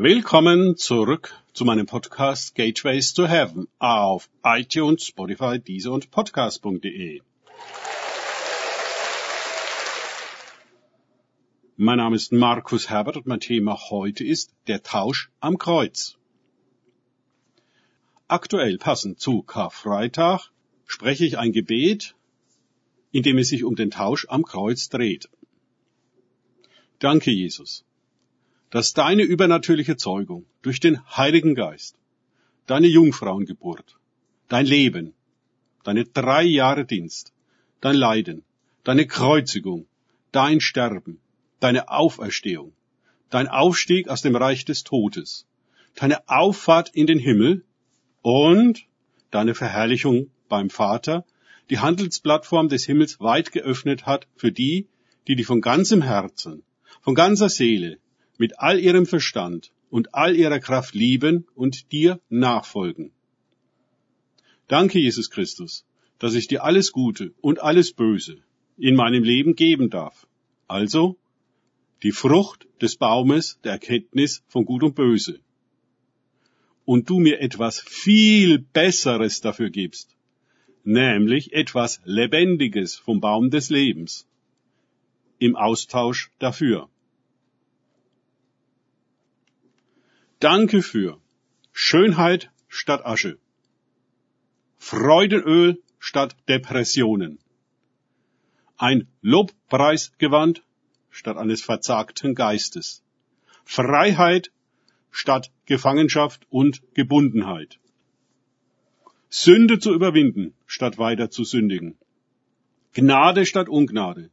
Willkommen zurück zu meinem Podcast Gateways to Heaven auf iTunes, Spotify, Deezer und Podcast.de. Mein Name ist Markus Herbert und mein Thema heute ist der Tausch am Kreuz. Aktuell passend zu Karfreitag spreche ich ein Gebet, in dem es sich um den Tausch am Kreuz dreht. Danke, Jesus dass deine übernatürliche Zeugung durch den Heiligen Geist, deine Jungfrauengeburt, dein Leben, deine drei Jahre Dienst, dein Leiden, deine Kreuzigung, dein Sterben, deine Auferstehung, dein Aufstieg aus dem Reich des Todes, deine Auffahrt in den Himmel und deine Verherrlichung beim Vater, die Handelsplattform des Himmels weit geöffnet hat für die, die die von ganzem Herzen, von ganzer Seele, mit all ihrem Verstand und all ihrer Kraft lieben und dir nachfolgen. Danke, Jesus Christus, dass ich dir alles Gute und alles Böse in meinem Leben geben darf. Also die Frucht des Baumes der Erkenntnis von Gut und Böse. Und du mir etwas viel Besseres dafür gibst, nämlich etwas Lebendiges vom Baum des Lebens im Austausch dafür. Danke für Schönheit statt Asche, Freudenöl statt Depressionen, ein Lobpreisgewand statt eines verzagten Geistes, Freiheit statt Gefangenschaft und Gebundenheit, Sünde zu überwinden statt weiter zu sündigen, Gnade statt Ungnade,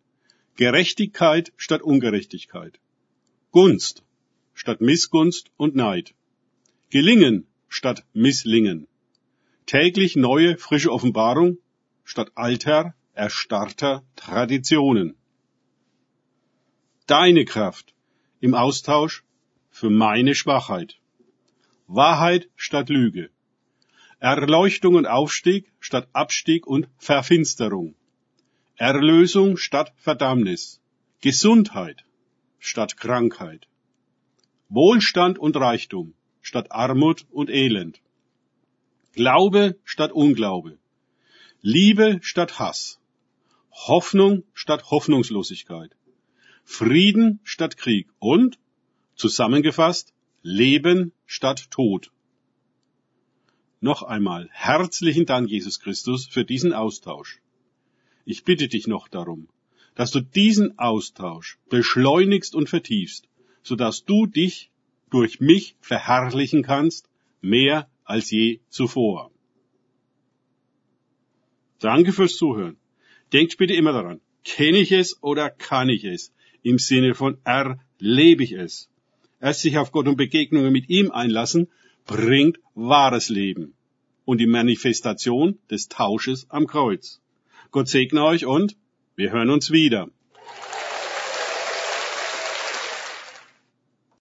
Gerechtigkeit statt Ungerechtigkeit, Gunst statt Missgunst und Neid. Gelingen statt Misslingen. Täglich neue, frische Offenbarung statt alter, erstarrter Traditionen. Deine Kraft im Austausch für meine Schwachheit. Wahrheit statt Lüge. Erleuchtung und Aufstieg statt Abstieg und Verfinsterung. Erlösung statt Verdammnis. Gesundheit statt Krankheit. Wohlstand und Reichtum statt Armut und Elend. Glaube statt Unglaube. Liebe statt Hass. Hoffnung statt Hoffnungslosigkeit. Frieden statt Krieg und, zusammengefasst, Leben statt Tod. Noch einmal herzlichen Dank, Jesus Christus, für diesen Austausch. Ich bitte dich noch darum, dass du diesen Austausch beschleunigst und vertiefst, sodass du dich durch mich verherrlichen kannst, mehr als je zuvor. Danke fürs Zuhören. Denkt bitte immer daran, kenne ich es oder kann ich es? Im Sinne von erlebe ich es. Erst sich auf Gott und Begegnungen mit ihm einlassen, bringt wahres Leben und die Manifestation des Tausches am Kreuz. Gott segne euch und wir hören uns wieder.